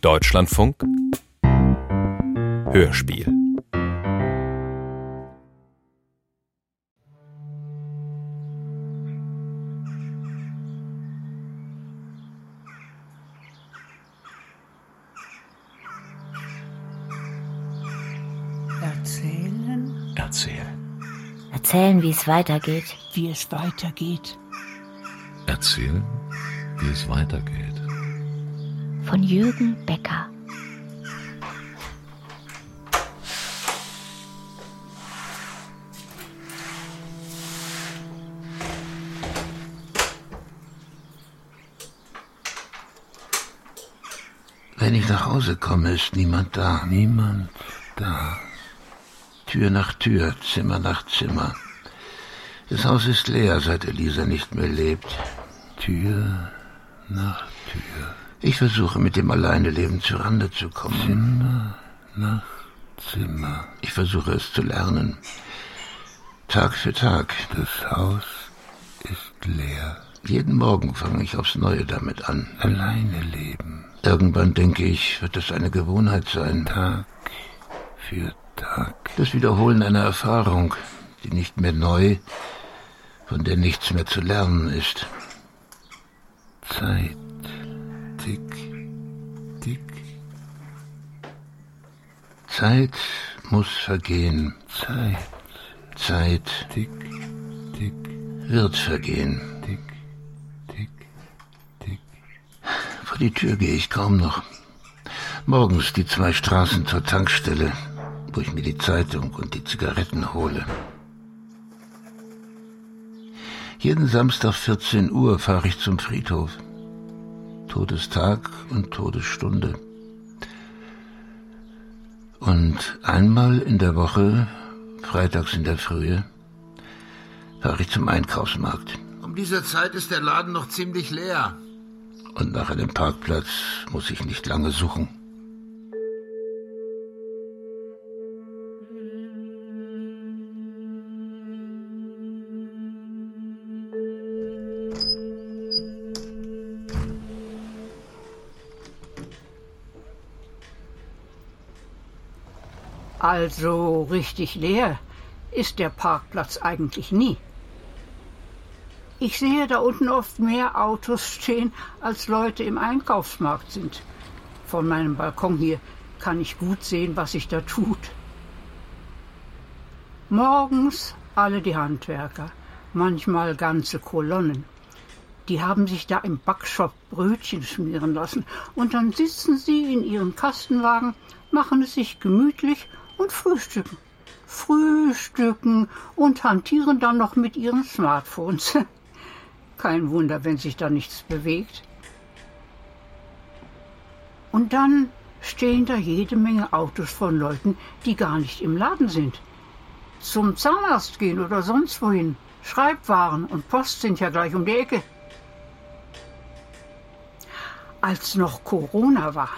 Deutschlandfunk Hörspiel Erzählen? Erzählen. Erzählen, wie es weitergeht. Wie es weitergeht. Erzählen, wie es weitergeht. Von Jürgen Becker. Wenn ich nach Hause komme, ist niemand da. Niemand da. Tür nach Tür, Zimmer nach Zimmer. Das Haus ist leer, seit Elisa nicht mehr lebt. Tür nach Tür. Ich versuche mit dem Alleineleben zu Rande zu kommen. Zimmer nach Zimmer. Ich versuche es zu lernen. Tag für Tag. Das Haus ist leer. Jeden Morgen fange ich aufs Neue damit an. Alleine leben. Irgendwann denke ich, wird es eine Gewohnheit sein. Tag für Tag. Das Wiederholen einer Erfahrung, die nicht mehr neu, von der nichts mehr zu lernen ist. Zeit. Tick, tick. Zeit muss vergehen. Zeit. Zeit Tick, tick, wird vergehen. tick, tick, tick. Vor die Tür gehe ich kaum noch. Morgens die zwei Straßen zur Tankstelle, wo ich mir die Zeitung und die Zigaretten hole. Jeden Samstag 14 Uhr fahre ich zum Friedhof. Todestag und Todesstunde. Und einmal in der Woche, freitags in der Frühe, fahre ich zum Einkaufsmarkt. Um diese Zeit ist der Laden noch ziemlich leer. Und nach einem Parkplatz muss ich nicht lange suchen. Also richtig leer ist der Parkplatz eigentlich nie. Ich sehe da unten oft mehr Autos stehen, als Leute im Einkaufsmarkt sind. Von meinem Balkon hier kann ich gut sehen, was sich da tut. Morgens alle die Handwerker, manchmal ganze Kolonnen. Die haben sich da im Backshop Brötchen schmieren lassen und dann sitzen sie in ihren Kastenwagen, machen es sich gemütlich und frühstücken. Frühstücken und hantieren dann noch mit ihren Smartphones. Kein Wunder, wenn sich da nichts bewegt. Und dann stehen da jede Menge Autos von Leuten, die gar nicht im Laden sind. Zum Zahnarzt gehen oder sonst wohin. Schreibwaren und Post sind ja gleich um die Ecke. Als noch Corona war,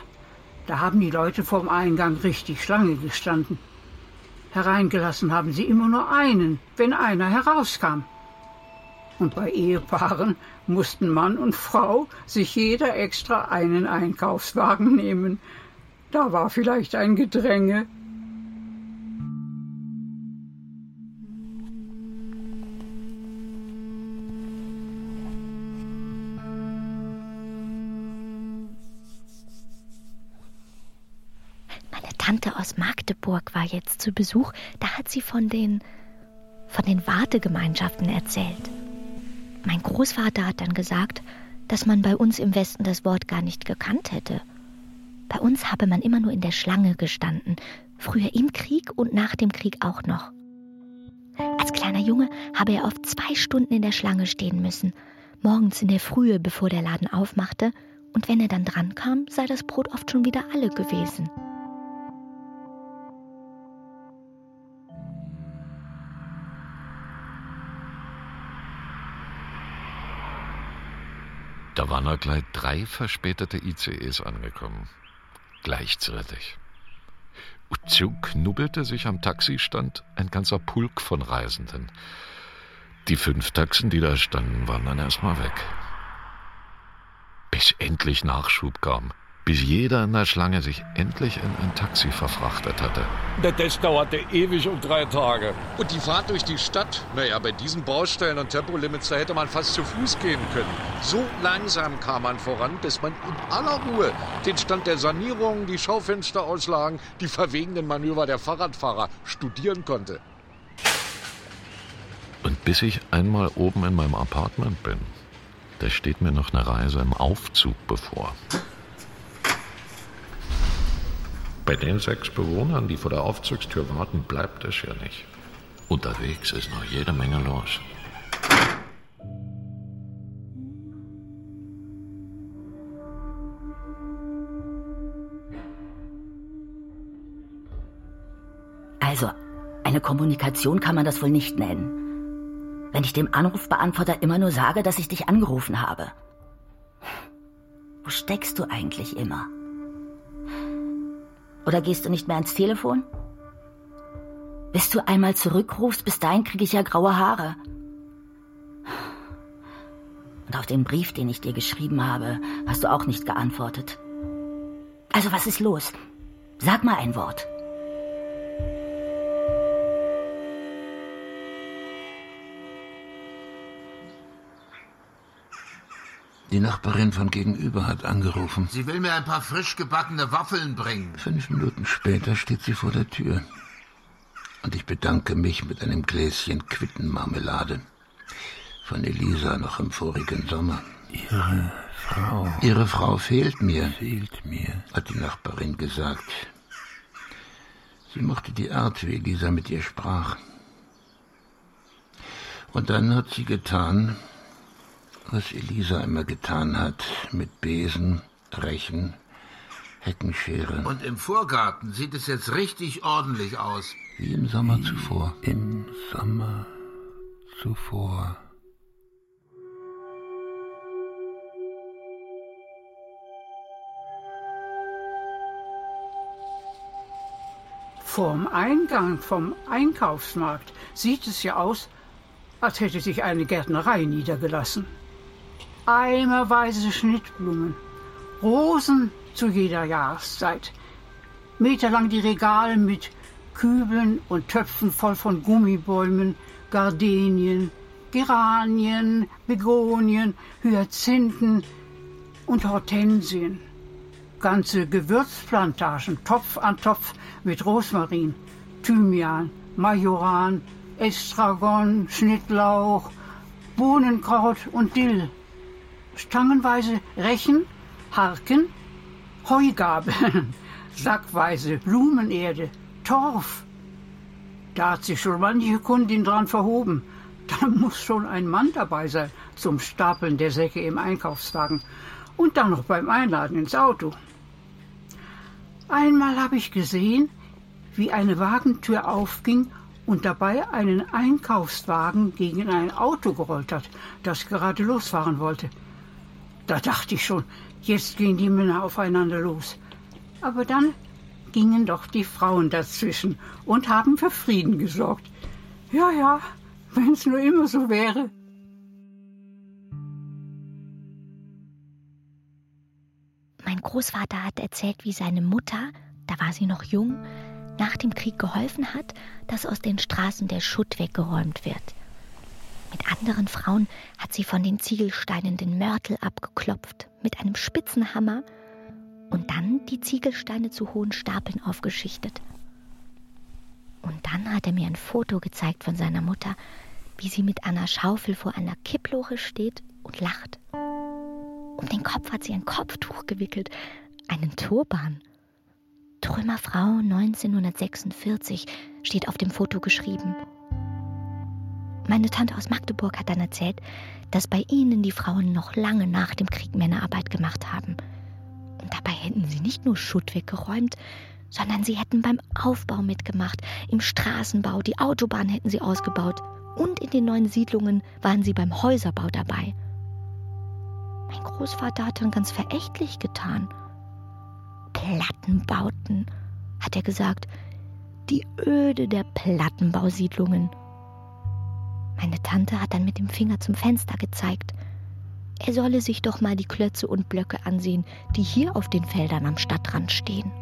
da haben die Leute vorm Eingang richtig Schlange gestanden. Hereingelassen haben sie immer nur einen, wenn einer herauskam. Und bei Ehepaaren mussten Mann und Frau sich jeder extra einen Einkaufswagen nehmen. Da war vielleicht ein Gedränge. Magdeburg war jetzt zu Besuch. Da hat sie von den, von den Wartegemeinschaften erzählt. Mein Großvater hat dann gesagt, dass man bei uns im Westen das Wort gar nicht gekannt hätte. Bei uns habe man immer nur in der Schlange gestanden, früher im Krieg und nach dem Krieg auch noch. Als kleiner Junge habe er oft zwei Stunden in der Schlange stehen müssen, morgens in der Frühe, bevor der Laden aufmachte, und wenn er dann dran kam, sei das Brot oft schon wieder alle gewesen. Da waren auch gleich drei verspätete ICEs angekommen. Gleichzeitig. Und knubbelte sich am Taxistand ein ganzer Pulk von Reisenden. Die fünf Taxen, die da standen, waren dann erstmal weg. Bis endlich Nachschub kam. Bis jeder in der Schlange sich endlich in ein Taxi verfrachtet hatte. Das dauerte ewig um drei Tage. Und die Fahrt durch die Stadt? Naja, bei diesen Baustellen und Tempolimits, da hätte man fast zu Fuß gehen können. So langsam kam man voran, bis man in aller Ruhe den Stand der Sanierung, die Schaufensterauslagen, die verwegenen Manöver der Fahrradfahrer studieren konnte. Und bis ich einmal oben in meinem Apartment bin, da steht mir noch eine Reise im Aufzug bevor. Bei den sechs Bewohnern, die vor der Aufzugstür warten, bleibt es ja nicht. Unterwegs ist noch jede Menge los. Also, eine Kommunikation kann man das wohl nicht nennen. Wenn ich dem Anrufbeantworter immer nur sage, dass ich dich angerufen habe. Wo steckst du eigentlich immer? Oder gehst du nicht mehr ans Telefon? Bis du einmal zurückrufst, bis dahin kriege ich ja graue Haare. Und auf den Brief, den ich dir geschrieben habe, hast du auch nicht geantwortet. Also was ist los? Sag mal ein Wort. Die Nachbarin von gegenüber hat angerufen. Sie will mir ein paar frisch gebackene Waffeln bringen. Fünf Minuten später steht sie vor der Tür. Und ich bedanke mich mit einem Gläschen Quittenmarmelade. Von Elisa noch im vorigen Sommer. Ihre Frau. Ihre Frau fehlt mir. Fehlt mir, hat die Nachbarin gesagt. Sie mochte die Art, wie Elisa mit ihr sprach. Und dann hat sie getan, was Elisa immer getan hat, mit Besen, Rechen, Heckenschere. Und im Vorgarten sieht es jetzt richtig ordentlich aus. Wie im Sommer zuvor. Im Sommer zuvor. Vorm Eingang vom Einkaufsmarkt sieht es ja aus, als hätte sich eine Gärtnerei niedergelassen eimerweise Schnittblumen, Rosen zu jeder Jahreszeit, meterlang die Regale mit Kübeln und Töpfen voll von Gummibäumen, Gardenien, Geranien, Begonien, Hyazinthen und Hortensien. Ganze Gewürzplantagen, Topf an Topf mit Rosmarin, Thymian, Majoran, Estragon, Schnittlauch, Bohnenkraut und Dill stangenweise Rechen, Harken, Heugabeln, sackweise Blumenerde, Torf. Da hat sich schon manche Kundin dran verhoben. Da muss schon ein Mann dabei sein zum Stapeln der Säcke im Einkaufswagen und dann noch beim Einladen ins Auto. Einmal habe ich gesehen, wie eine Wagentür aufging und dabei einen Einkaufswagen gegen ein Auto gerollt hat, das gerade losfahren wollte. Da dachte ich schon, jetzt gehen die Männer aufeinander los. Aber dann gingen doch die Frauen dazwischen und haben für Frieden gesorgt. Ja, ja, wenn es nur immer so wäre. Mein Großvater hat erzählt, wie seine Mutter, da war sie noch jung, nach dem Krieg geholfen hat, dass aus den Straßen der Schutt weggeräumt wird. Mit anderen Frauen hat sie von den Ziegelsteinen den Mörtel abgeklopft mit einem spitzen Hammer und dann die Ziegelsteine zu hohen Stapeln aufgeschichtet. Und dann hat er mir ein Foto gezeigt von seiner Mutter, wie sie mit einer Schaufel vor einer Kipploche steht und lacht. Um den Kopf hat sie ein Kopftuch gewickelt, einen Turban. Trümmerfrau 1946 steht auf dem Foto geschrieben. Meine Tante aus Magdeburg hat dann erzählt, dass bei ihnen die Frauen noch lange nach dem Krieg Männerarbeit gemacht haben. Und dabei hätten sie nicht nur Schutt weggeräumt, sondern sie hätten beim Aufbau mitgemacht, im Straßenbau, die Autobahn hätten sie ausgebaut und in den neuen Siedlungen waren sie beim Häuserbau dabei. Mein Großvater hat dann ganz verächtlich getan. Plattenbauten, hat er gesagt, die Öde der Plattenbausiedlungen. Meine Tante hat dann mit dem Finger zum Fenster gezeigt. er solle sich doch mal die Klötze und Blöcke ansehen, die hier auf den Feldern am Stadtrand stehen.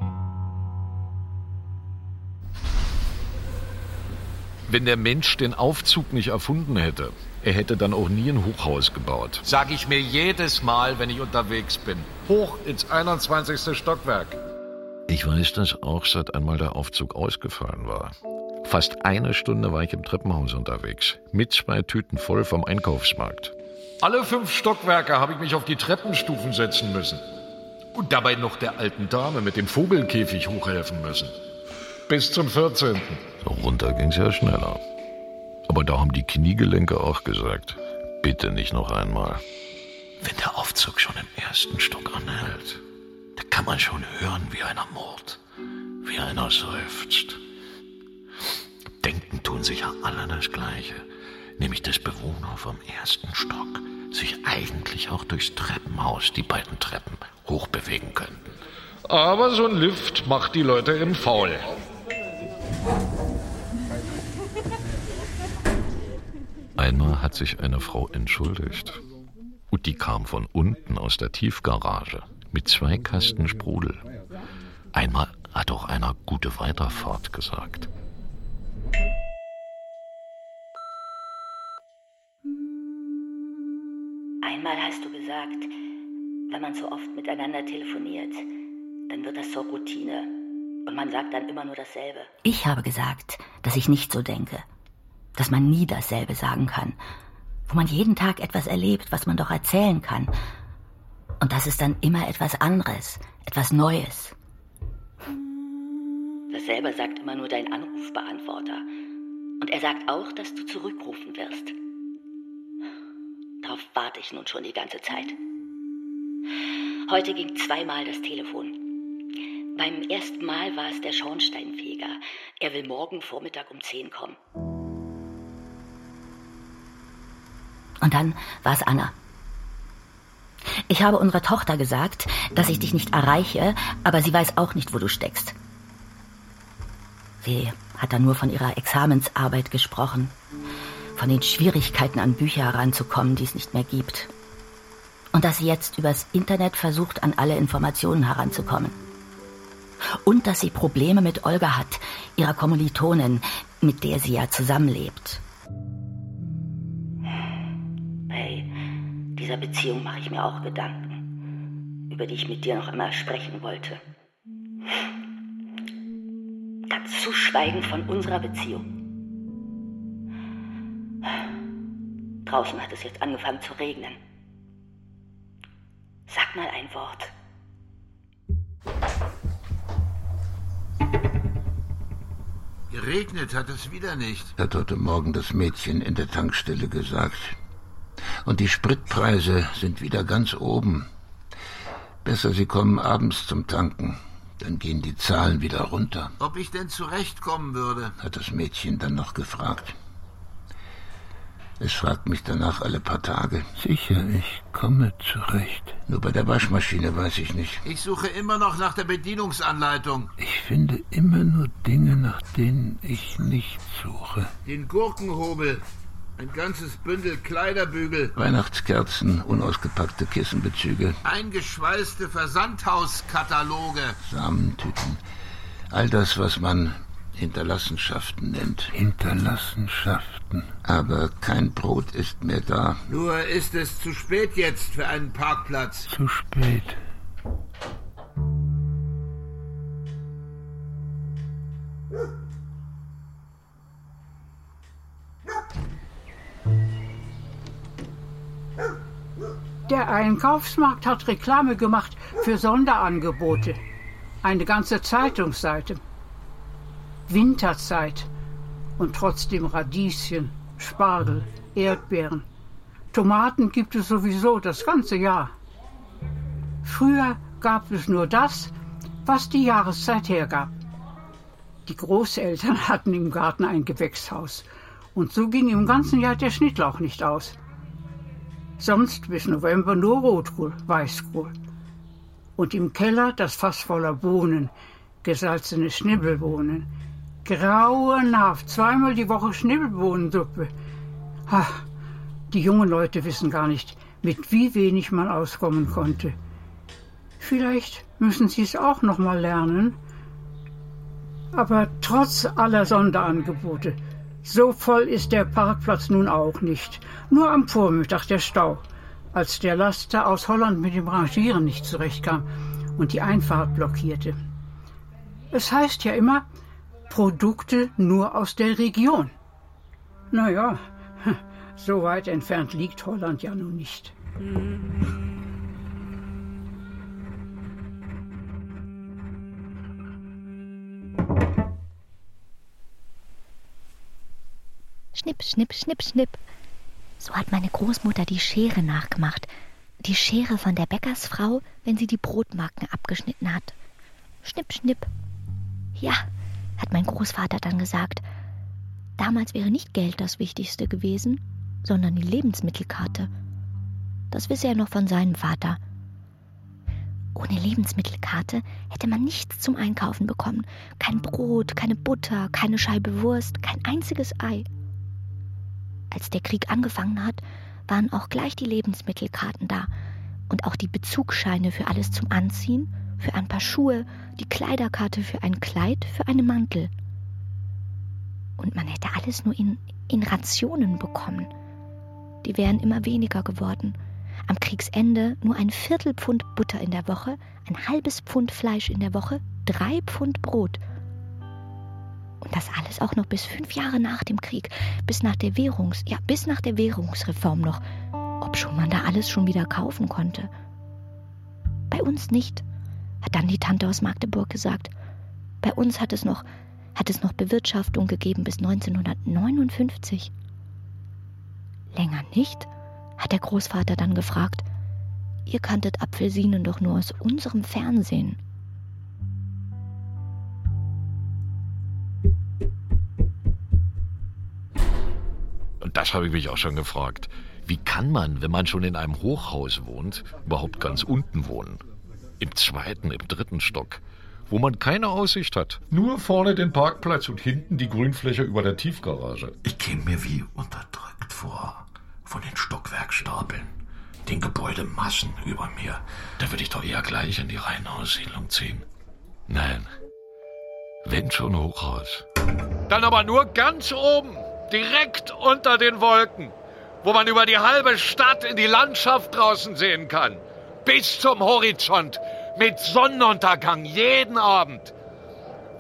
Wenn der Mensch den Aufzug nicht erfunden hätte, er hätte dann auch nie ein Hochhaus gebaut. Sag ich mir jedes Mal, wenn ich unterwegs bin. Hoch ins 21. Stockwerk. Ich weiß das auch, seit einmal der Aufzug ausgefallen war. Fast eine Stunde war ich im Treppenhaus unterwegs, mit zwei Tüten voll vom Einkaufsmarkt. Alle fünf Stockwerke habe ich mich auf die Treppenstufen setzen müssen. Und dabei noch der alten Dame mit dem Vogelkäfig hochhelfen müssen. Bis zum 14. So runter ging's ja schneller. Aber da haben die Kniegelenke auch gesagt, bitte nicht noch einmal. Wenn der Aufzug schon im ersten Stock anhält, da kann man schon hören, wie einer murrt, wie einer seufzt. Denken tun sich ja alle das Gleiche, nämlich dass Bewohner vom ersten Stock sich eigentlich auch durchs Treppenhaus, die beiden Treppen, hochbewegen könnten. Aber so ein Lift macht die Leute im Faul. Einmal hat sich eine Frau entschuldigt. Und die kam von unten aus der Tiefgarage mit zwei Kasten Sprudel. Einmal hat auch einer gute Weiterfahrt gesagt. Einmal hast du gesagt, wenn man so oft miteinander telefoniert, dann wird das zur Routine und man sagt dann immer nur dasselbe. Ich habe gesagt, dass ich nicht so denke, dass man nie dasselbe sagen kann, wo man jeden Tag etwas erlebt, was man doch erzählen kann. Und das ist dann immer etwas anderes, etwas Neues. Dasselbe sagt immer nur dein Anrufbeantworter. Und er sagt auch, dass du zurückrufen wirst. Darauf warte ich nun schon die ganze Zeit. Heute ging zweimal das Telefon. Beim ersten Mal war es der Schornsteinfeger. Er will morgen Vormittag um 10 kommen. Und dann war es Anna. Ich habe unserer Tochter gesagt, dass ich dich nicht erreiche, aber sie weiß auch nicht, wo du steckst. Sie hat dann nur von ihrer Examensarbeit gesprochen, von den Schwierigkeiten an Bücher heranzukommen, die es nicht mehr gibt. Und dass sie jetzt übers Internet versucht, an alle Informationen heranzukommen. Und dass sie Probleme mit Olga hat, ihrer Kommilitonin, mit der sie ja zusammenlebt. dieser Beziehung mache ich mir auch Gedanken, über die ich mit dir noch immer sprechen wollte. Ganz zu schweigen von unserer Beziehung. Draußen hat es jetzt angefangen zu regnen. Sag mal ein Wort. Geregnet hat es wieder nicht, hat heute Morgen das Mädchen in der Tankstelle gesagt. Und die Spritpreise sind wieder ganz oben. Besser, Sie kommen abends zum Tanken. Dann gehen die Zahlen wieder runter. Ob ich denn zurechtkommen würde? hat das Mädchen dann noch gefragt. Es fragt mich danach alle paar Tage. Sicher, ich komme zurecht. Nur bei der Waschmaschine weiß ich nicht. Ich suche immer noch nach der Bedienungsanleitung. Ich finde immer nur Dinge, nach denen ich nicht suche. Den Gurkenhobel. Ein ganzes Bündel Kleiderbügel. Weihnachtskerzen, unausgepackte Kissenbezüge. Eingeschweißte Versandhauskataloge. Samentüten. All das, was man Hinterlassenschaften nennt. Hinterlassenschaften. Aber kein Brot ist mehr da. Nur ist es zu spät jetzt für einen Parkplatz. Zu spät. Der Einkaufsmarkt hat Reklame gemacht für Sonderangebote. Eine ganze Zeitungsseite. Winterzeit. Und trotzdem Radieschen, Spargel, Erdbeeren. Tomaten gibt es sowieso das ganze Jahr. Früher gab es nur das, was die Jahreszeit hergab. Die Großeltern hatten im Garten ein Gewächshaus. Und so ging im ganzen Jahr der Schnittlauch nicht aus. Sonst bis November nur Rotkohl, Weißkohl. Und im Keller das Fass voller Bohnen, gesalzene Schnibbelbohnen. Grauenhaft, zweimal die Woche Schnibbelbohnensuppe. Ach, die jungen Leute wissen gar nicht, mit wie wenig man auskommen konnte. Vielleicht müssen Sie es auch noch mal lernen. Aber trotz aller Sonderangebote, so voll ist der Parkplatz nun auch nicht. Nur am Vormittag der Stau, als der Laster aus Holland mit dem Rangieren nicht zurechtkam und die Einfahrt blockierte. Es heißt ja immer, Produkte nur aus der Region. Naja, so weit entfernt liegt Holland ja nun nicht. Schnipp, schnipp, schnipp, schnipp. So hat meine Großmutter die Schere nachgemacht. Die Schere von der Bäckersfrau, wenn sie die Brotmarken abgeschnitten hat. Schnipp, schnipp. Ja, hat mein Großvater dann gesagt. Damals wäre nicht Geld das Wichtigste gewesen, sondern die Lebensmittelkarte. Das wisse er noch von seinem Vater. Ohne Lebensmittelkarte hätte man nichts zum Einkaufen bekommen. Kein Brot, keine Butter, keine Scheibe Wurst, kein einziges Ei. Als der Krieg angefangen hat, waren auch gleich die Lebensmittelkarten da und auch die Bezugsscheine für alles zum Anziehen, für ein paar Schuhe, die Kleiderkarte für ein Kleid, für einen Mantel. Und man hätte alles nur in, in Rationen bekommen. Die wären immer weniger geworden. Am Kriegsende nur ein Viertelpfund Butter in der Woche, ein halbes Pfund Fleisch in der Woche, drei Pfund Brot. Und das alles auch noch bis fünf Jahre nach dem Krieg, bis nach der Währungs, ja, bis nach der Währungsreform noch, ob schon man da alles schon wieder kaufen konnte. Bei uns nicht, hat dann die Tante aus Magdeburg gesagt. Bei uns hat es noch, hat es noch Bewirtschaftung gegeben bis 1959. Länger nicht? hat der Großvater dann gefragt. Ihr kanntet Apfelsinen doch nur aus unserem Fernsehen. Und das habe ich mich auch schon gefragt. Wie kann man, wenn man schon in einem Hochhaus wohnt, überhaupt ganz unten wohnen? Im zweiten, im dritten Stock, wo man keine Aussicht hat. Nur vorne den Parkplatz und hinten die Grünfläche über der Tiefgarage. Ich käme mir wie unterdrückt vor von den Stockwerkstapeln, den Gebäudemassen über mir. Da würde ich doch eher gleich in die Reihenhaussiedlung ziehen. Nein, wenn schon Hochhaus. Dann aber nur ganz oben, direkt unter den Wolken, wo man über die halbe Stadt in die Landschaft draußen sehen kann. Bis zum Horizont, mit Sonnenuntergang jeden Abend.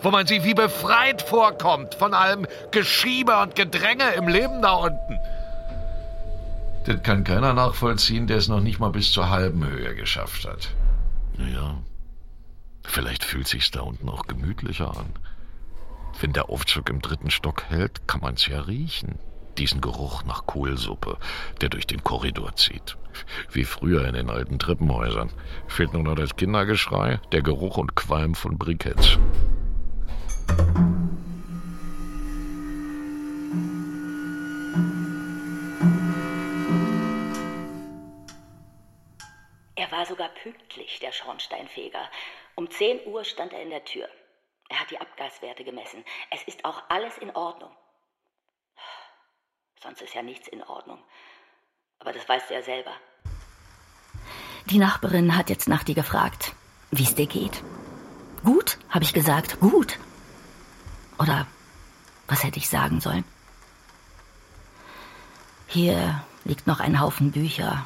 Wo man sich wie befreit vorkommt von allem Geschiebe und Gedränge im Leben da unten. Das kann keiner nachvollziehen, der es noch nicht mal bis zur halben Höhe geschafft hat. Naja, vielleicht fühlt sich's da unten auch gemütlicher an. Wenn der Aufzug im dritten Stock hält, kann man's ja riechen. Diesen Geruch nach Kohlsuppe, der durch den Korridor zieht. Wie früher in den alten Treppenhäusern. Fehlt nur noch das Kindergeschrei, der Geruch und Qualm von Briketts. Er war sogar pünktlich, der Schornsteinfeger. Um 10 Uhr stand er in der Tür. Er hat die Abgaswerte gemessen. Es ist auch alles in Ordnung. Sonst ist ja nichts in Ordnung. Aber das weißt du ja selber. Die Nachbarin hat jetzt nach dir gefragt, wie es dir geht. Gut, habe ich gesagt, gut. Oder was hätte ich sagen sollen? Hier liegt noch ein Haufen Bücher,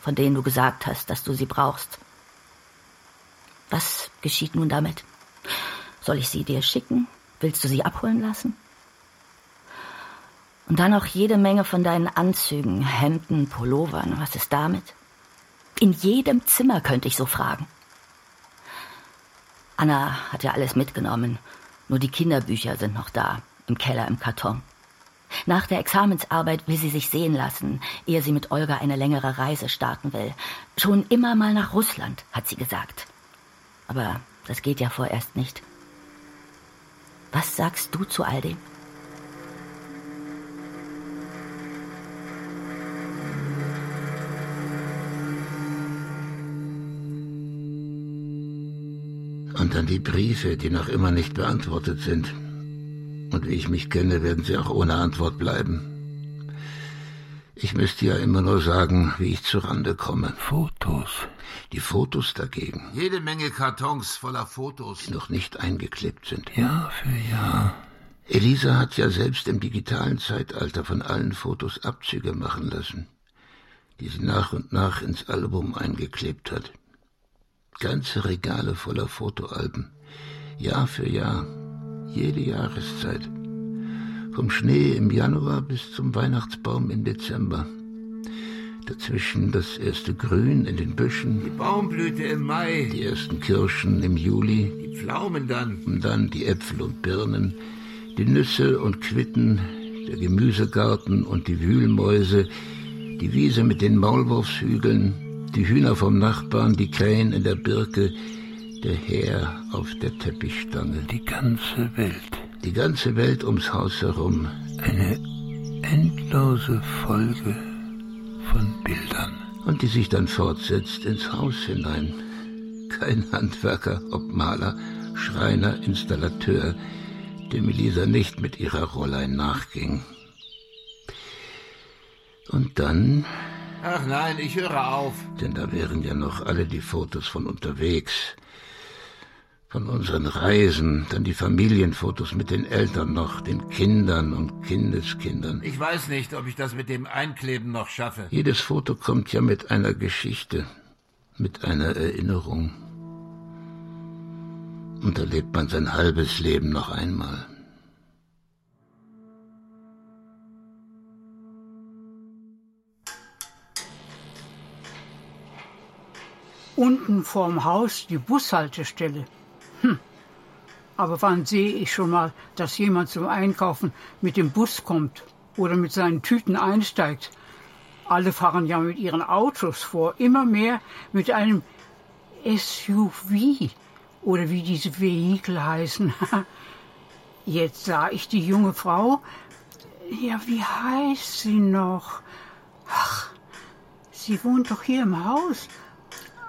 von denen du gesagt hast, dass du sie brauchst. Was geschieht nun damit? Soll ich sie dir schicken? Willst du sie abholen lassen? Und dann auch jede Menge von deinen Anzügen, Hemden, Pullovern. Was ist damit? In jedem Zimmer könnte ich so fragen. Anna hat ja alles mitgenommen. Nur die Kinderbücher sind noch da, im Keller im Karton. Nach der Examensarbeit will sie sich sehen lassen, ehe sie mit Olga eine längere Reise starten will. Schon immer mal nach Russland, hat sie gesagt. Aber das geht ja vorerst nicht. Was sagst du zu all dem? Dann die Briefe, die noch immer nicht beantwortet sind. Und wie ich mich kenne, werden sie auch ohne Antwort bleiben. Ich müsste ja immer nur sagen, wie ich zurande komme. Fotos. Die Fotos dagegen. Jede Menge Kartons voller Fotos. Die noch nicht eingeklebt sind. Jahr für Jahr. Elisa hat ja selbst im digitalen Zeitalter von allen Fotos Abzüge machen lassen, die sie nach und nach ins Album eingeklebt hat. Ganze Regale voller Fotoalben. Jahr für Jahr. Jede Jahreszeit. Vom Schnee im Januar bis zum Weihnachtsbaum im Dezember. Dazwischen das erste Grün in den Büschen. Die Baumblüte im Mai. Die ersten Kirschen im Juli. Die Pflaumen dann. Und dann die Äpfel und Birnen. Die Nüsse und Quitten. Der Gemüsegarten und die Wühlmäuse. Die Wiese mit den Maulwurfshügeln. Die Hühner vom Nachbarn. Die Krähen in der Birke. Der Häher auf der Teppichstange. Die ganze Welt die ganze Welt ums Haus herum. Eine endlose Folge von Bildern. Und die sich dann fortsetzt ins Haus hinein. Kein Handwerker, ob Maler, Schreiner, Installateur, dem Elisa nicht mit ihrer Rollein nachging. Und dann. Ach nein, ich höre auf. Denn da wären ja noch alle die Fotos von unterwegs von unseren Reisen, dann die Familienfotos mit den Eltern noch, den Kindern und Kindeskindern. Ich weiß nicht, ob ich das mit dem Einkleben noch schaffe. Jedes Foto kommt ja mit einer Geschichte, mit einer Erinnerung. Und da lebt man sein halbes Leben noch einmal. Unten vorm Haus die Bushaltestelle. Hm. Aber wann sehe ich schon mal, dass jemand zum Einkaufen mit dem Bus kommt oder mit seinen Tüten einsteigt? Alle fahren ja mit ihren Autos vor, immer mehr mit einem SUV oder wie diese Vehikel heißen. Jetzt sah ich die junge Frau. Ja, wie heißt sie noch? Ach, sie wohnt doch hier im Haus.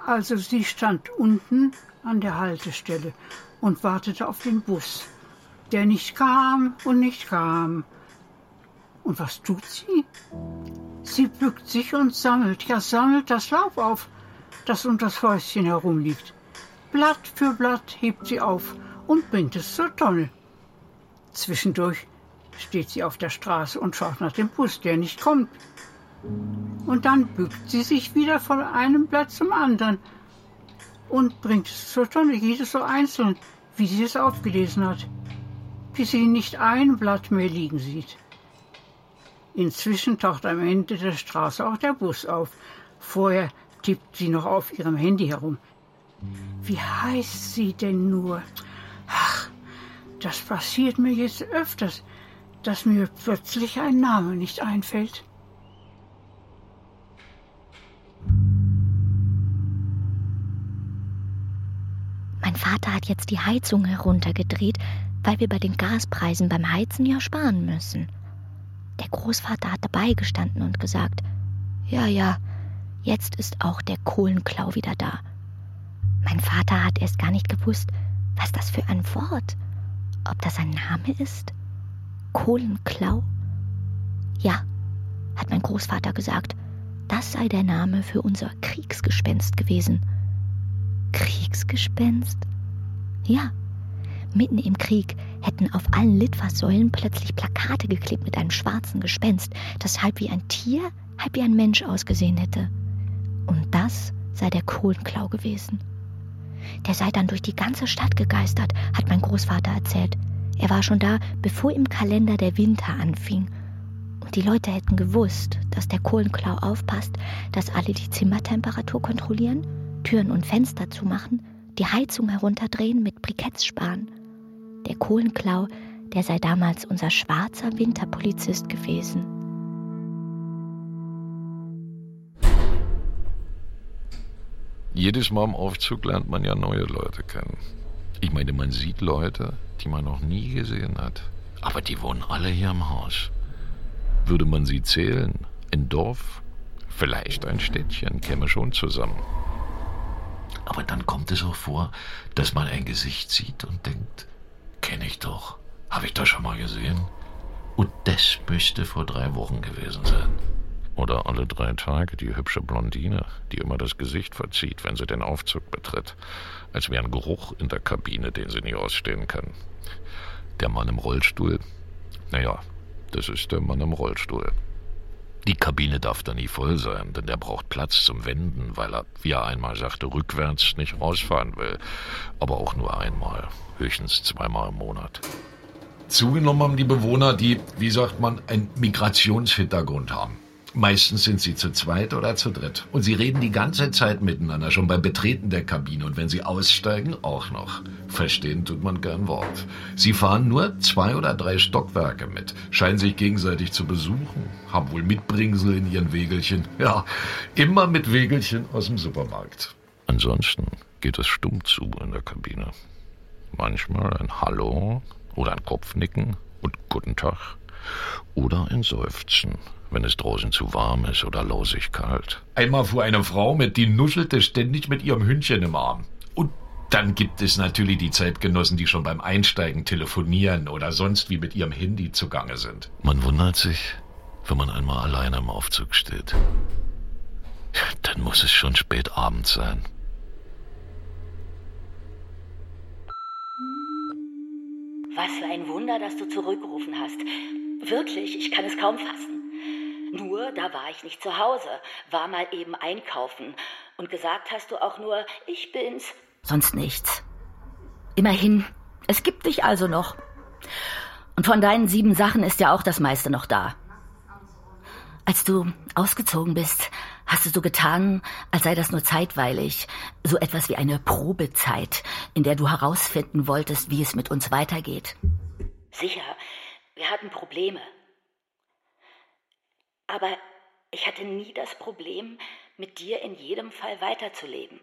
Also sie stand unten an der Haltestelle und wartete auf den Bus, der nicht kam und nicht kam. Und was tut sie? Sie bückt sich und sammelt, ja sammelt das Laub auf, das um das Häuschen herumliegt. Blatt für Blatt hebt sie auf und bringt es zur Tonne. Zwischendurch steht sie auf der Straße und schaut nach dem Bus, der nicht kommt. Und dann bückt sie sich wieder von einem Blatt zum anderen und bringt es zur Tonne, jedes so einzeln, wie sie es aufgelesen hat, bis sie nicht ein Blatt mehr liegen sieht. Inzwischen taucht am Ende der Straße auch der Bus auf. Vorher tippt sie noch auf ihrem Handy herum. Wie heißt sie denn nur? Ach, das passiert mir jetzt öfters, dass mir plötzlich ein Name nicht einfällt. Vater hat jetzt die Heizung heruntergedreht, weil wir bei den Gaspreisen beim Heizen ja sparen müssen. Der Großvater hat dabei gestanden und gesagt, ja, ja, jetzt ist auch der Kohlenklau wieder da. Mein Vater hat erst gar nicht gewusst, was das für ein Wort, ob das ein Name ist. Kohlenklau? Ja, hat mein Großvater gesagt, das sei der Name für unser Kriegsgespenst gewesen. Kriegsgespenst? Ja, mitten im Krieg hätten auf allen Litfaßsäulen plötzlich Plakate geklebt mit einem schwarzen Gespenst, das halb wie ein Tier, halb wie ein Mensch ausgesehen hätte. Und das sei der Kohlenklau gewesen. Der sei dann durch die ganze Stadt gegeistert, hat mein Großvater erzählt. Er war schon da, bevor im Kalender der Winter anfing. Und die Leute hätten gewusst, dass der Kohlenklau aufpasst, dass alle die Zimmertemperatur kontrollieren Türen und Fenster zumachen, die Heizung herunterdrehen, mit Briketts sparen. Der Kohlenklau, der sei damals unser schwarzer Winterpolizist gewesen. Jedes Mal im Aufzug lernt man ja neue Leute kennen. Ich meine, man sieht Leute, die man noch nie gesehen hat. Aber die wohnen alle hier im Haus. Würde man sie zählen, ein Dorf, vielleicht ein Städtchen, käme schon zusammen. Kommt es auch vor, dass man ein Gesicht sieht und denkt, kenne ich doch, habe ich doch schon mal gesehen. Und das müsste vor drei Wochen gewesen sein. Oder alle drei Tage die hübsche Blondine, die immer das Gesicht verzieht, wenn sie den Aufzug betritt, als wäre ein Geruch in der Kabine, den sie nie ausstehen kann. Der Mann im Rollstuhl, naja, das ist der Mann im Rollstuhl. Die Kabine darf da nie voll sein, denn der braucht Platz zum Wenden, weil er, wie er einmal sagte, rückwärts nicht rausfahren will. Aber auch nur einmal, höchstens zweimal im Monat. Zugenommen haben die Bewohner, die, wie sagt man, einen Migrationshintergrund haben. Meistens sind sie zu zweit oder zu dritt. Und sie reden die ganze Zeit miteinander, schon beim Betreten der Kabine. Und wenn sie aussteigen, auch noch. Verstehen tut man kein Wort. Sie fahren nur zwei oder drei Stockwerke mit, scheinen sich gegenseitig zu besuchen, haben wohl Mitbringsel in ihren Wegelchen. Ja, immer mit Wegelchen aus dem Supermarkt. Ansonsten geht es stumm zu in der Kabine. Manchmal ein Hallo oder ein Kopfnicken und Guten Tag oder ein Seufzen wenn es draußen zu warm ist oder lausig kalt. Einmal fuhr eine Frau mit, die nuschelte ständig mit ihrem Hündchen im Arm. Und dann gibt es natürlich die Zeitgenossen, die schon beim Einsteigen telefonieren oder sonst wie mit ihrem Handy zugange sind. Man wundert sich, wenn man einmal alleine im Aufzug steht. Dann muss es schon spät abends sein. Was für ein Wunder, dass du zurückgerufen hast. Wirklich, ich kann es kaum fassen. Nur, da war ich nicht zu Hause, war mal eben einkaufen. Und gesagt hast du auch nur, ich bin's. Sonst nichts. Immerhin, es gibt dich also noch. Und von deinen sieben Sachen ist ja auch das meiste noch da. Als du ausgezogen bist, hast du so getan, als sei das nur zeitweilig, so etwas wie eine Probezeit, in der du herausfinden wolltest, wie es mit uns weitergeht. Sicher, wir hatten Probleme. Aber ich hatte nie das Problem, mit dir in jedem Fall weiterzuleben.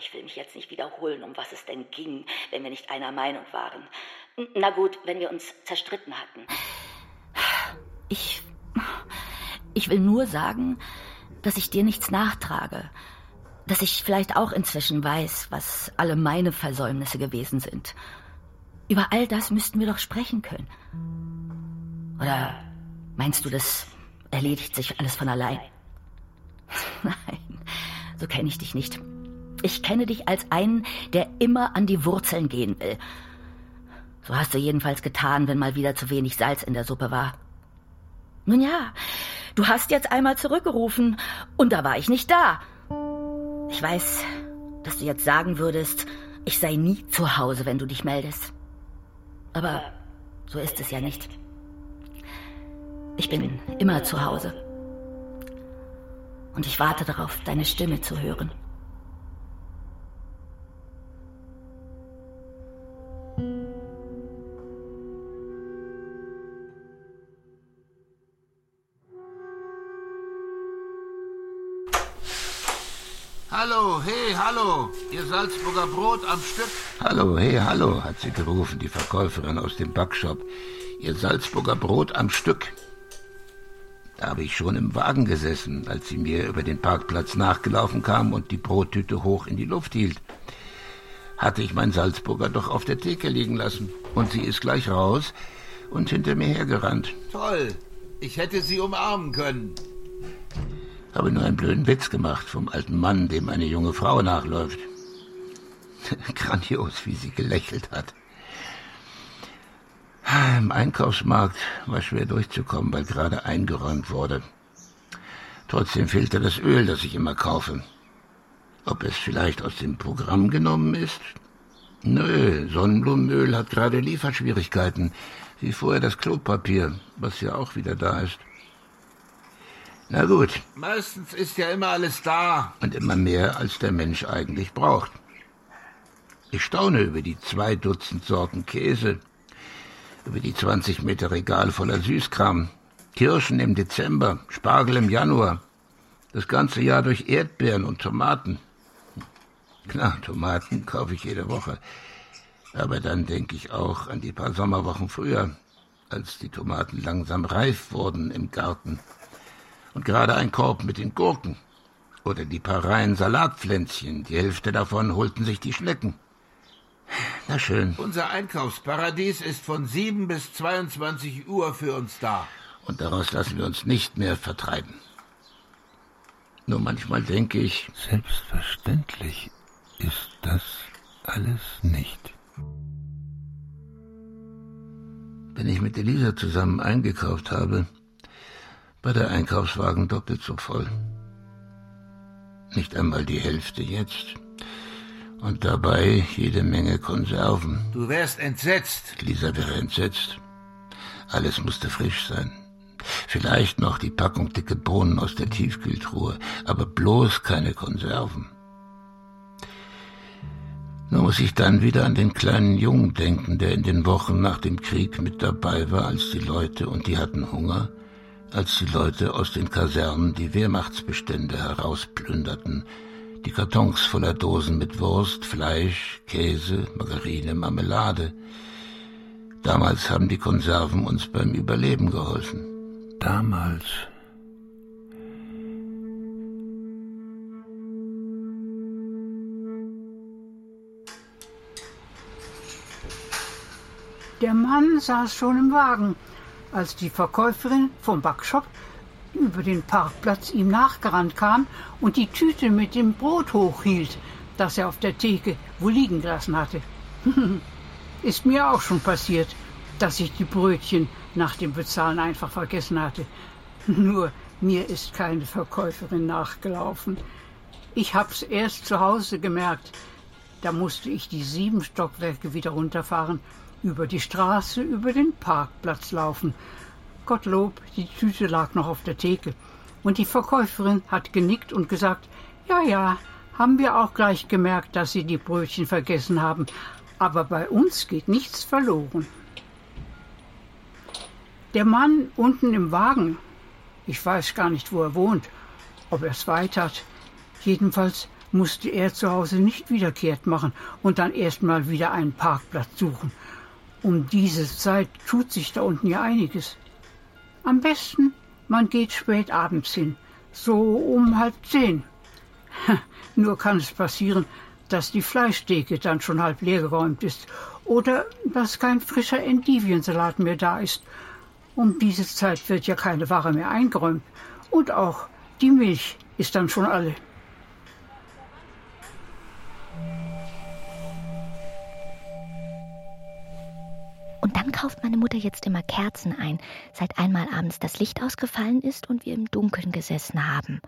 Ich will mich jetzt nicht wiederholen, um was es denn ging, wenn wir nicht einer Meinung waren. Na gut, wenn wir uns zerstritten hatten. Ich. Ich will nur sagen, dass ich dir nichts nachtrage. Dass ich vielleicht auch inzwischen weiß, was alle meine Versäumnisse gewesen sind. Über all das müssten wir doch sprechen können. Oder Meinst du, das erledigt sich alles von allein? Nein, so kenne ich dich nicht. Ich kenne dich als einen, der immer an die Wurzeln gehen will. So hast du jedenfalls getan, wenn mal wieder zu wenig Salz in der Suppe war. Nun ja, du hast jetzt einmal zurückgerufen und da war ich nicht da. Ich weiß, dass du jetzt sagen würdest, ich sei nie zu Hause, wenn du dich meldest. Aber so ist es ja nicht. Ich bin immer zu Hause. Und ich warte darauf, deine Stimme zu hören. Hallo, hey, hallo, ihr Salzburger Brot am Stück. Hallo, hey, hallo, hat sie gerufen, die Verkäuferin aus dem Backshop. Ihr Salzburger Brot am Stück. Da habe ich schon im Wagen gesessen, als sie mir über den Parkplatz nachgelaufen kam und die Brottüte hoch in die Luft hielt. Hatte ich mein Salzburger doch auf der Theke liegen lassen. Und sie ist gleich raus und hinter mir hergerannt. Toll. Ich hätte sie umarmen können. Habe nur einen blöden Witz gemacht vom alten Mann, dem eine junge Frau nachläuft. Grandios, wie sie gelächelt hat. Im Einkaufsmarkt war schwer durchzukommen, weil gerade eingeräumt wurde. Trotzdem fehlte das Öl, das ich immer kaufe. Ob es vielleicht aus dem Programm genommen ist? Nö, Sonnenblumenöl hat gerade Lieferschwierigkeiten, wie vorher das Klopapier, was ja auch wieder da ist. Na gut. Meistens ist ja immer alles da. Und immer mehr, als der Mensch eigentlich braucht. Ich staune über die zwei Dutzend Sorten Käse, über die 20 Meter Regal voller Süßkram. Kirschen im Dezember, Spargel im Januar. Das ganze Jahr durch Erdbeeren und Tomaten. Klar, Tomaten kaufe ich jede Woche. Aber dann denke ich auch an die paar Sommerwochen früher, als die Tomaten langsam reif wurden im Garten. Und gerade ein Korb mit den Gurken. Oder die paar Reihen Salatpflänzchen, die Hälfte davon holten sich die Schnecken. Na schön. Unser Einkaufsparadies ist von 7 bis 22 Uhr für uns da. Und daraus lassen wir uns nicht mehr vertreiben. Nur manchmal denke ich. Selbstverständlich ist das alles nicht. Wenn ich mit Elisa zusammen eingekauft habe, war der Einkaufswagen doppelt so voll. Nicht einmal die Hälfte jetzt. Und dabei jede Menge Konserven. Du wärst entsetzt. Lisa wäre entsetzt. Alles musste frisch sein. Vielleicht noch die Packung dicke Bohnen aus der Tiefkühltruhe, aber bloß keine Konserven. Nur muss ich dann wieder an den kleinen Jungen denken, der in den Wochen nach dem Krieg mit dabei war, als die Leute, und die hatten Hunger, als die Leute aus den Kasernen die Wehrmachtsbestände herausplünderten, die Kartons voller Dosen mit Wurst, Fleisch, Käse, Margarine, Marmelade. Damals haben die Konserven uns beim Überleben geholfen. Damals. Der Mann saß schon im Wagen, als die Verkäuferin vom Backshop über den Parkplatz ihm nachgerannt kam und die Tüte mit dem Brot hochhielt, das er auf der Theke wohl liegen gelassen hatte. Ist mir auch schon passiert, dass ich die Brötchen nach dem Bezahlen einfach vergessen hatte. Nur mir ist keine Verkäuferin nachgelaufen. Ich hab's erst zu Hause gemerkt. Da musste ich die sieben Stockwerke wieder runterfahren, über die Straße, über den Parkplatz laufen Gottlob, die Tüte lag noch auf der Theke. Und die Verkäuferin hat genickt und gesagt, ja, ja, haben wir auch gleich gemerkt, dass Sie die Brötchen vergessen haben. Aber bei uns geht nichts verloren. Der Mann unten im Wagen, ich weiß gar nicht, wo er wohnt, ob er es weit hat. Jedenfalls musste er zu Hause nicht wiederkehrt machen und dann erst mal wieder einen Parkplatz suchen. Um diese Zeit tut sich da unten ja einiges. Am besten, man geht spät abends hin, so um halb zehn. Nur kann es passieren, dass die Fleischtheke dann schon halb leer geräumt ist oder dass kein frischer Endiviensalat mehr da ist. Um diese Zeit wird ja keine Ware mehr eingeräumt und auch die Milch ist dann schon alle. Kauft meine Mutter jetzt immer Kerzen ein, seit einmal abends das Licht ausgefallen ist und wir im Dunkeln gesessen haben.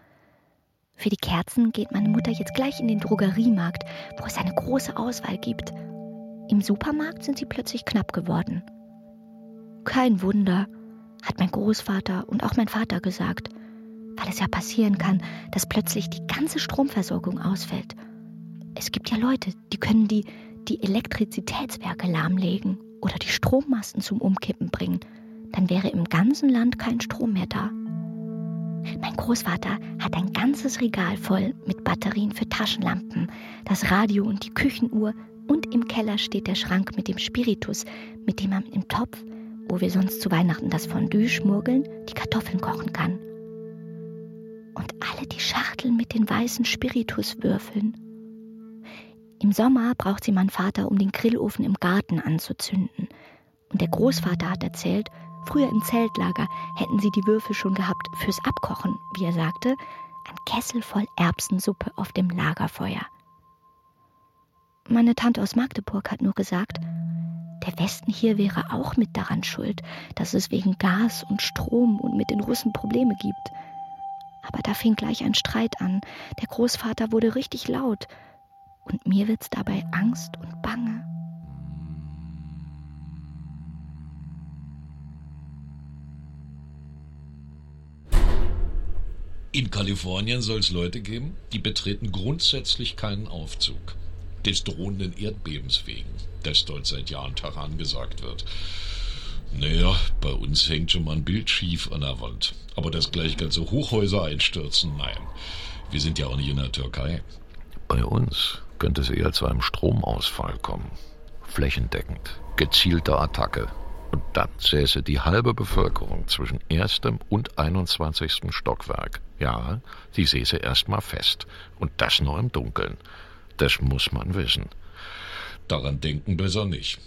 Für die Kerzen geht meine Mutter jetzt gleich in den Drogeriemarkt, wo es eine große Auswahl gibt. Im Supermarkt sind sie plötzlich knapp geworden. Kein Wunder, hat mein Großvater und auch mein Vater gesagt, weil es ja passieren kann, dass plötzlich die ganze Stromversorgung ausfällt. Es gibt ja Leute, die können die, die Elektrizitätswerke lahmlegen oder die Strommasten zum Umkippen bringen, dann wäre im ganzen Land kein Strom mehr da. Mein Großvater hat ein ganzes Regal voll mit Batterien für Taschenlampen, das Radio und die Küchenuhr und im Keller steht der Schrank mit dem Spiritus, mit dem man im Topf, wo wir sonst zu Weihnachten das Fondue schmuggeln, die Kartoffeln kochen kann. Und alle die Schachteln mit den weißen Spirituswürfeln im Sommer braucht sie mein Vater, um den Grillofen im Garten anzuzünden. Und der Großvater hat erzählt, früher im Zeltlager hätten sie die Würfel schon gehabt fürs Abkochen, wie er sagte, ein Kessel voll Erbsensuppe auf dem Lagerfeuer. Meine Tante aus Magdeburg hat nur gesagt, der Westen hier wäre auch mit daran schuld, dass es wegen Gas und Strom und mit den Russen Probleme gibt. Aber da fing gleich ein Streit an. Der Großvater wurde richtig laut und mir wird's dabei Angst und Bange. In Kalifornien soll es Leute geben, die betreten grundsätzlich keinen Aufzug. Des drohenden Erdbebens wegen, das dort seit Jahren Taran gesagt wird. Naja, bei uns hängt schon mal ein Bild schief an der Wand. Aber dass gleich ganze Hochhäuser einstürzen, nein. Wir sind ja auch nicht in der Türkei. Bei uns könnte es eher zu einem Stromausfall kommen. Flächendeckend, gezielte Attacke. Und dann säße die halbe Bevölkerung zwischen erstem und 21. Stockwerk. Ja, die säße erstmal fest. Und das nur im Dunkeln. Das muss man wissen. Daran denken besser nicht.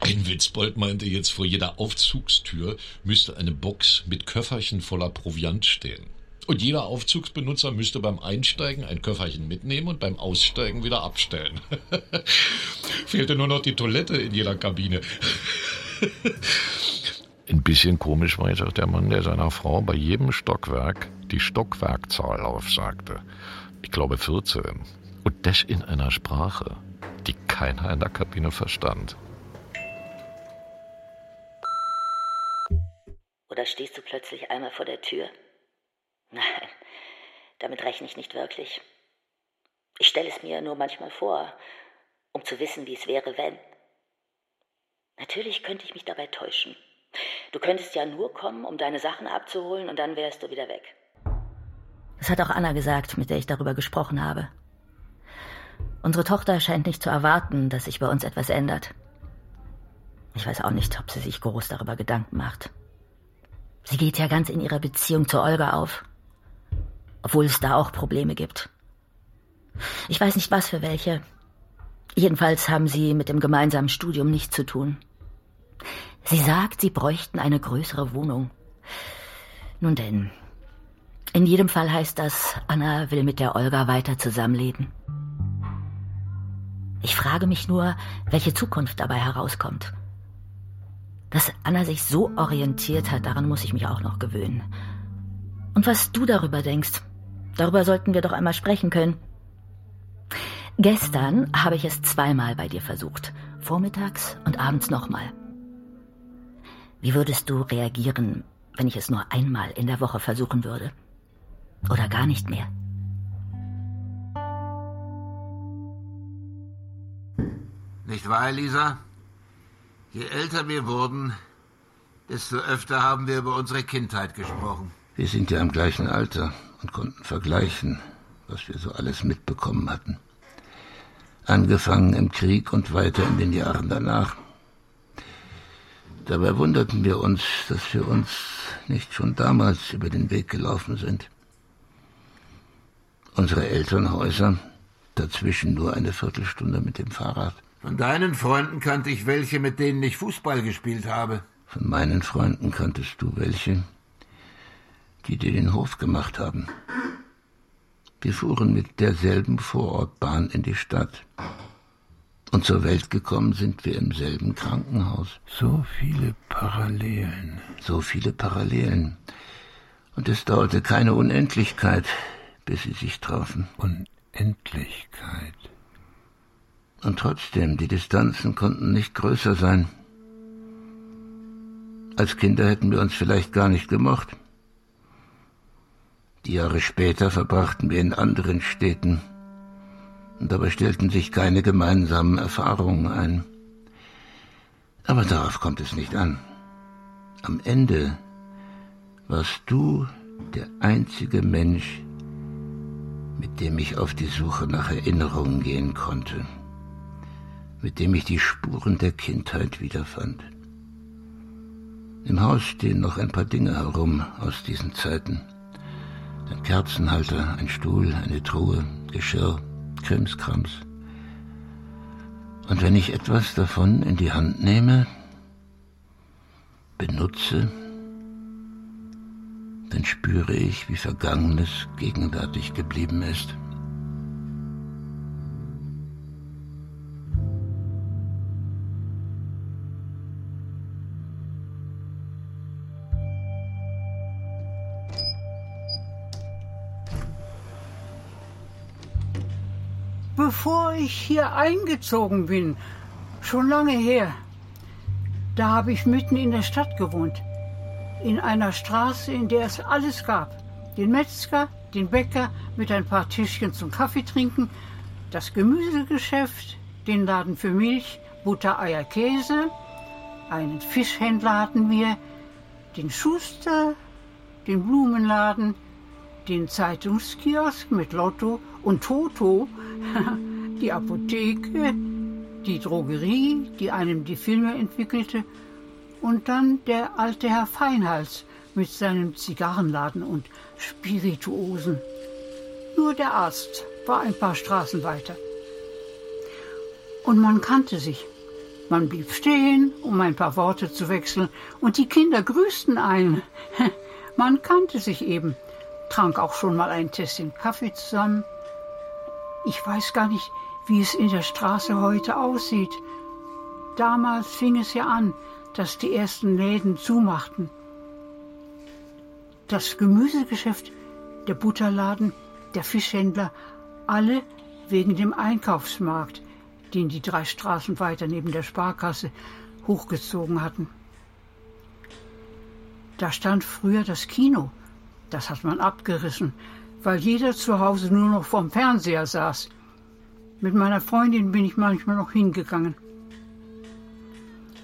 Ein Witzbold meinte jetzt, vor jeder Aufzugstür müsste eine Box mit Köfferchen voller Proviant stehen. Und jeder Aufzugsbenutzer müsste beim Einsteigen ein Köfferchen mitnehmen und beim Aussteigen wieder abstellen. Fehlte nur noch die Toilette in jeder Kabine. Ein bisschen komisch war jetzt auch der Mann, der seiner Frau bei jedem Stockwerk die Stockwerkzahl aufsagte. Ich glaube 14. Und das in einer Sprache, die keiner in der Kabine verstand. Oder stehst du plötzlich einmal vor der Tür? Nein, damit rechne ich nicht wirklich. Ich stelle es mir nur manchmal vor, um zu wissen, wie es wäre, wenn. Natürlich könnte ich mich dabei täuschen. Du könntest ja nur kommen, um deine Sachen abzuholen, und dann wärst du wieder weg. Das hat auch Anna gesagt, mit der ich darüber gesprochen habe. Unsere Tochter scheint nicht zu erwarten, dass sich bei uns etwas ändert. Ich weiß auch nicht, ob sie sich groß darüber Gedanken macht. Sie geht ja ganz in ihrer Beziehung zu Olga auf, obwohl es da auch Probleme gibt. Ich weiß nicht, was für welche. Jedenfalls haben sie mit dem gemeinsamen Studium nichts zu tun. Sie sagt, sie bräuchten eine größere Wohnung. Nun denn, in jedem Fall heißt das, Anna will mit der Olga weiter zusammenleben. Ich frage mich nur, welche Zukunft dabei herauskommt. Dass Anna sich so orientiert hat, daran muss ich mich auch noch gewöhnen. Und was du darüber denkst, darüber sollten wir doch einmal sprechen können. Gestern habe ich es zweimal bei dir versucht, vormittags und abends nochmal. Wie würdest du reagieren, wenn ich es nur einmal in der Woche versuchen würde? Oder gar nicht mehr? Nicht wahr, Lisa? Je älter wir wurden, desto öfter haben wir über unsere Kindheit gesprochen. Wir sind ja im gleichen Alter und konnten vergleichen, was wir so alles mitbekommen hatten. Angefangen im Krieg und weiter in den Jahren danach. Dabei wunderten wir uns, dass wir uns nicht schon damals über den Weg gelaufen sind. Unsere Elternhäuser, dazwischen nur eine Viertelstunde mit dem Fahrrad. Von deinen Freunden kannte ich welche, mit denen ich Fußball gespielt habe. Von meinen Freunden kanntest du welche, die dir den Hof gemacht haben. Wir fuhren mit derselben Vorortbahn in die Stadt. Und zur Welt gekommen sind wir im selben Krankenhaus. So viele Parallelen. So viele Parallelen. Und es dauerte keine Unendlichkeit, bis sie sich trafen. Unendlichkeit. Und trotzdem, die Distanzen konnten nicht größer sein. Als Kinder hätten wir uns vielleicht gar nicht gemocht. Die Jahre später verbrachten wir in anderen Städten und dabei stellten sich keine gemeinsamen Erfahrungen ein. Aber darauf kommt es nicht an. Am Ende warst du der einzige Mensch, mit dem ich auf die Suche nach Erinnerungen gehen konnte, mit dem ich die Spuren der Kindheit wiederfand. Im Haus stehen noch ein paar Dinge herum aus diesen Zeiten. Ein Kerzenhalter, ein Stuhl, eine Truhe, Geschirr, Krimskrams. Und wenn ich etwas davon in die Hand nehme, benutze, dann spüre ich, wie Vergangenes gegenwärtig geblieben ist. Bevor ich hier eingezogen bin, schon lange her. Da habe ich mitten in der Stadt gewohnt. In einer Straße, in der es alles gab. Den Metzger, den Bäcker mit ein paar Tischchen zum Kaffee trinken, das Gemüsegeschäft, den Laden für Milch, Butter, Eier, Käse, einen Fischhändler hatten wir, den Schuster, den Blumenladen, den Zeitungskiosk mit Lotto und Toto, die Apotheke, die Drogerie, die einem die Filme entwickelte, und dann der alte Herr Feinhals mit seinem Zigarrenladen und Spirituosen. Nur der Arzt war ein paar Straßen weiter. Und man kannte sich. Man blieb stehen, um ein paar Worte zu wechseln, und die Kinder grüßten einen. Man kannte sich eben, trank auch schon mal ein Tässchen Kaffee zusammen. Ich weiß gar nicht, wie es in der Straße heute aussieht. Damals fing es ja an, dass die ersten Läden zumachten. Das Gemüsegeschäft, der Butterladen, der Fischhändler, alle wegen dem Einkaufsmarkt, den die drei Straßen weiter neben der Sparkasse hochgezogen hatten. Da stand früher das Kino. Das hat man abgerissen, weil jeder zu Hause nur noch vorm Fernseher saß. Mit meiner Freundin bin ich manchmal noch hingegangen.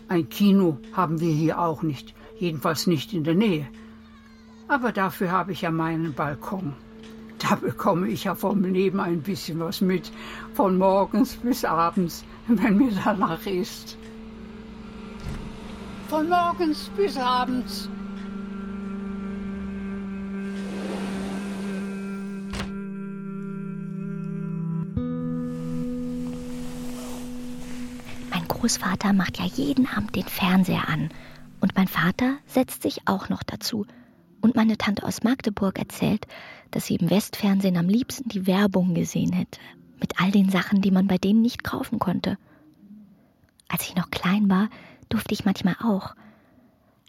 Ein Kino haben wir hier auch nicht, jedenfalls nicht in der Nähe. Aber dafür habe ich ja meinen Balkon. Da bekomme ich ja vom Leben ein bisschen was mit, von morgens bis abends, wenn mir danach ist. Von morgens bis abends. Großvater macht ja jeden Abend den Fernseher an. Und mein Vater setzt sich auch noch dazu. Und meine Tante aus Magdeburg erzählt, dass sie im Westfernsehen am liebsten die Werbung gesehen hätte, mit all den Sachen, die man bei denen nicht kaufen konnte. Als ich noch klein war, durfte ich manchmal auch.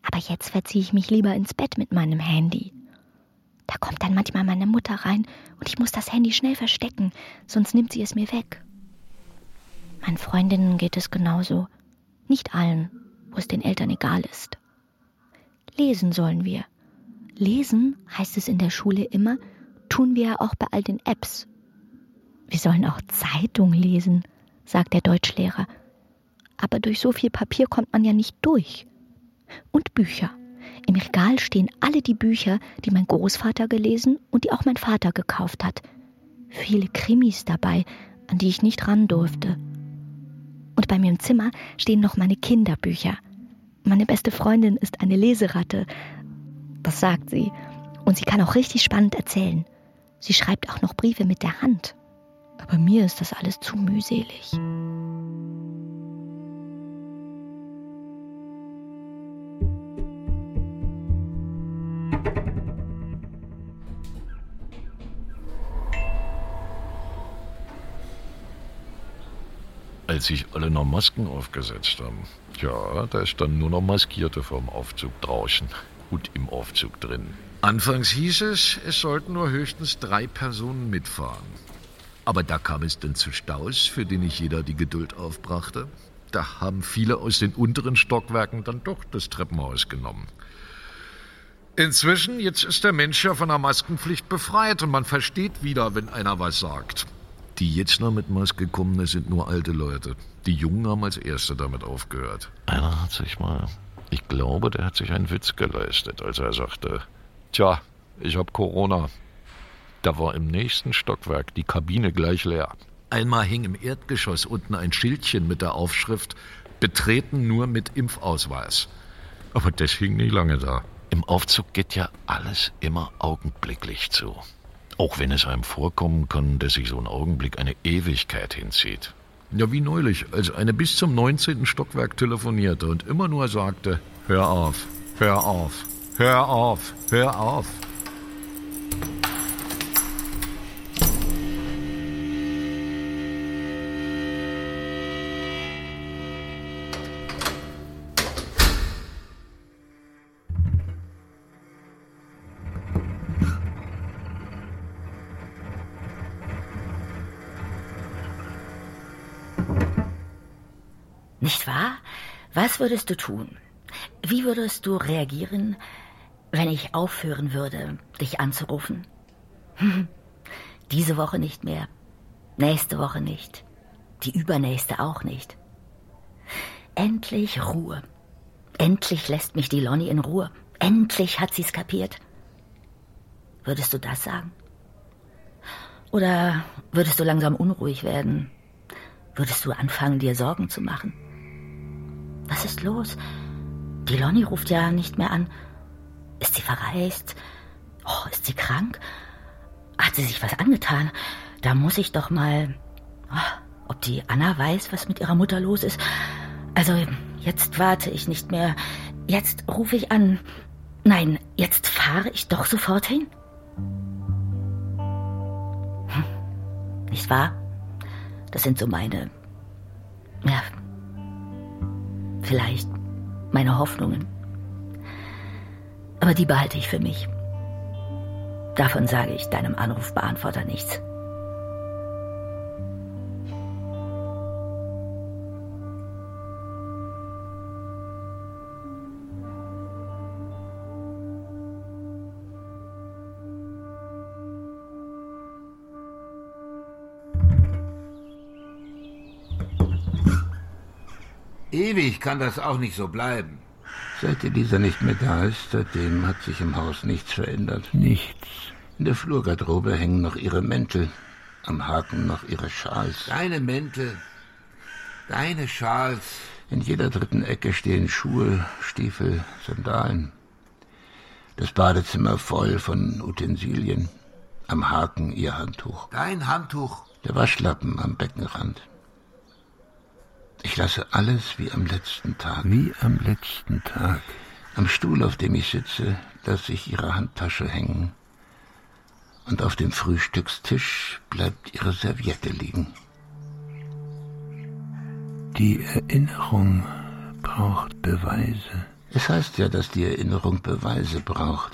Aber jetzt verziehe ich mich lieber ins Bett mit meinem Handy. Da kommt dann manchmal meine Mutter rein und ich muss das Handy schnell verstecken, sonst nimmt sie es mir weg. Meinen Freundinnen geht es genauso. Nicht allen, wo es den Eltern egal ist. Lesen sollen wir. Lesen, heißt es in der Schule immer, tun wir ja auch bei all den Apps. Wir sollen auch Zeitung lesen, sagt der Deutschlehrer. Aber durch so viel Papier kommt man ja nicht durch. Und Bücher. Im Regal stehen alle die Bücher, die mein Großvater gelesen und die auch mein Vater gekauft hat. Viele Krimis dabei, an die ich nicht ran durfte. Und bei mir im Zimmer stehen noch meine Kinderbücher. Meine beste Freundin ist eine Leseratte, das sagt sie. Und sie kann auch richtig spannend erzählen. Sie schreibt auch noch Briefe mit der Hand. Aber mir ist das alles zu mühselig. Als sich alle noch Masken aufgesetzt haben, ja, da standen nur noch Maskierte vorm Aufzug draußen und im Aufzug drin. Anfangs hieß es, es sollten nur höchstens drei Personen mitfahren. Aber da kam es dann zu Staus, für die nicht jeder die Geduld aufbrachte. Da haben viele aus den unteren Stockwerken dann doch das Treppenhaus genommen. Inzwischen, jetzt ist der Mensch ja von der Maskenpflicht befreit und man versteht wieder, wenn einer was sagt. Die jetzt noch mit Maske kommen, das sind nur alte Leute. Die Jungen haben als Erste damit aufgehört. Einer hat sich mal ich glaube, der hat sich einen Witz geleistet, als er sagte, Tja, ich hab Corona. Da war im nächsten Stockwerk die Kabine gleich leer. Einmal hing im Erdgeschoss unten ein Schildchen mit der Aufschrift Betreten nur mit Impfausweis. Aber das hing nicht lange da. Im Aufzug geht ja alles immer augenblicklich zu. Auch wenn es einem vorkommen kann, dass sich so ein Augenblick eine Ewigkeit hinzieht. Ja, wie neulich, als eine bis zum 19. Stockwerk telefonierte und immer nur sagte, hör auf, hör auf, hör auf, hör auf. Würdest du tun? Wie würdest du reagieren, wenn ich aufhören würde, dich anzurufen? Diese Woche nicht mehr. Nächste Woche nicht. Die übernächste auch nicht. Endlich Ruhe. Endlich lässt mich die Lonnie in Ruhe. Endlich hat sie's kapiert. Würdest du das sagen? Oder würdest du langsam unruhig werden? Würdest du anfangen, dir Sorgen zu machen? Was ist los? Die Lonnie ruft ja nicht mehr an. Ist sie verreist? Oh, ist sie krank? Hat sie sich was angetan? Da muss ich doch mal. Oh, ob die Anna weiß, was mit ihrer Mutter los ist? Also, jetzt warte ich nicht mehr. Jetzt rufe ich an. Nein, jetzt fahre ich doch sofort hin. Hm. Nicht wahr? Das sind so meine. Ja. Vielleicht meine Hoffnungen. Aber die behalte ich für mich. Davon sage ich deinem Anrufbeantworter nichts. Ewig kann das auch nicht so bleiben. Seit Elisa nicht mehr da ist, seitdem hat sich im Haus nichts verändert. Nichts. In der Flurgarderobe hängen noch ihre Mäntel, am Haken noch ihre Schals. Deine Mäntel, deine Schals. In jeder dritten Ecke stehen Schuhe, Stiefel, Sandalen. Das Badezimmer voll von Utensilien. Am Haken ihr Handtuch. Dein Handtuch. Der Waschlappen am Beckenrand. Ich lasse alles wie am letzten Tag. Wie am letzten Tag. Am Stuhl, auf dem ich sitze, lasse ich ihre Handtasche hängen. Und auf dem Frühstückstisch bleibt ihre Serviette liegen. Die Erinnerung braucht Beweise. Es heißt ja, dass die Erinnerung Beweise braucht.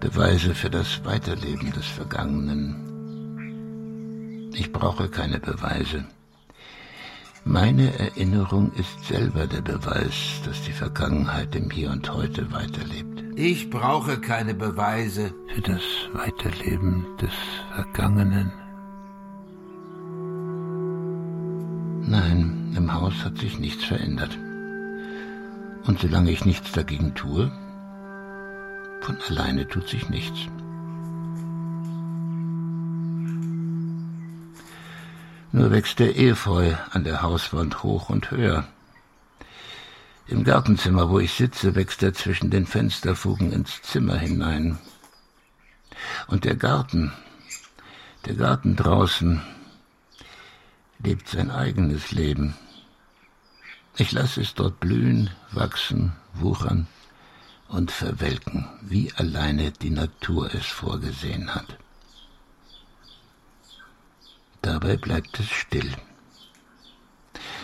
Beweise für das Weiterleben des Vergangenen. Ich brauche keine Beweise. Meine Erinnerung ist selber der Beweis, dass die Vergangenheit im Hier und Heute weiterlebt. Ich brauche keine Beweise. Für das Weiterleben des Vergangenen. Nein, im Haus hat sich nichts verändert. Und solange ich nichts dagegen tue, von alleine tut sich nichts. Nur wächst der Efeu an der Hauswand hoch und höher. Im Gartenzimmer, wo ich sitze, wächst er zwischen den Fensterfugen ins Zimmer hinein. Und der Garten, der Garten draußen, lebt sein eigenes Leben. Ich lasse es dort blühen, wachsen, wuchern und verwelken, wie alleine die Natur es vorgesehen hat. Dabei bleibt es still.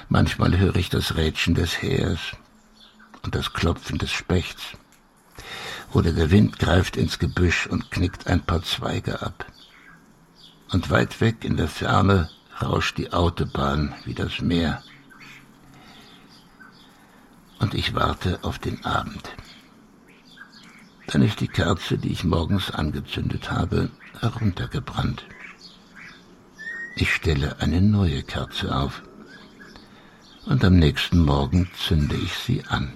Manchmal höre ich das Rätschen des Heers und das Klopfen des Spechts. Oder der Wind greift ins Gebüsch und knickt ein paar Zweige ab. Und weit weg in der Ferne rauscht die Autobahn wie das Meer. Und ich warte auf den Abend. Dann ist die Kerze, die ich morgens angezündet habe, heruntergebrannt. Ich stelle eine neue Kerze auf und am nächsten Morgen zünde ich sie an.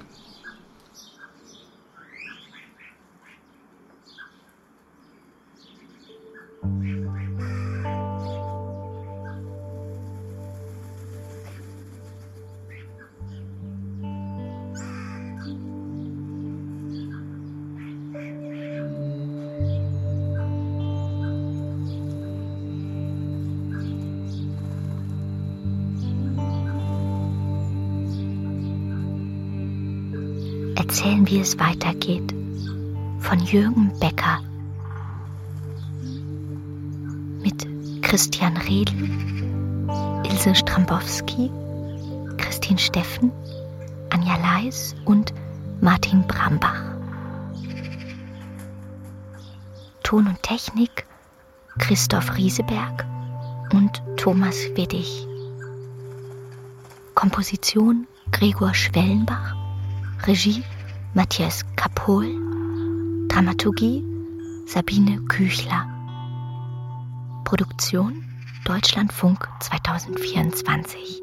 Christian Redl, Ilse Strambowski, Christine Steffen, Anja Leis und Martin Brambach. Ton und Technik Christoph Rieseberg und Thomas Widdig. Komposition Gregor Schwellenbach. Regie Matthias Kapohl, Dramaturgie Sabine Küchler. Produktion Deutschlandfunk 2024.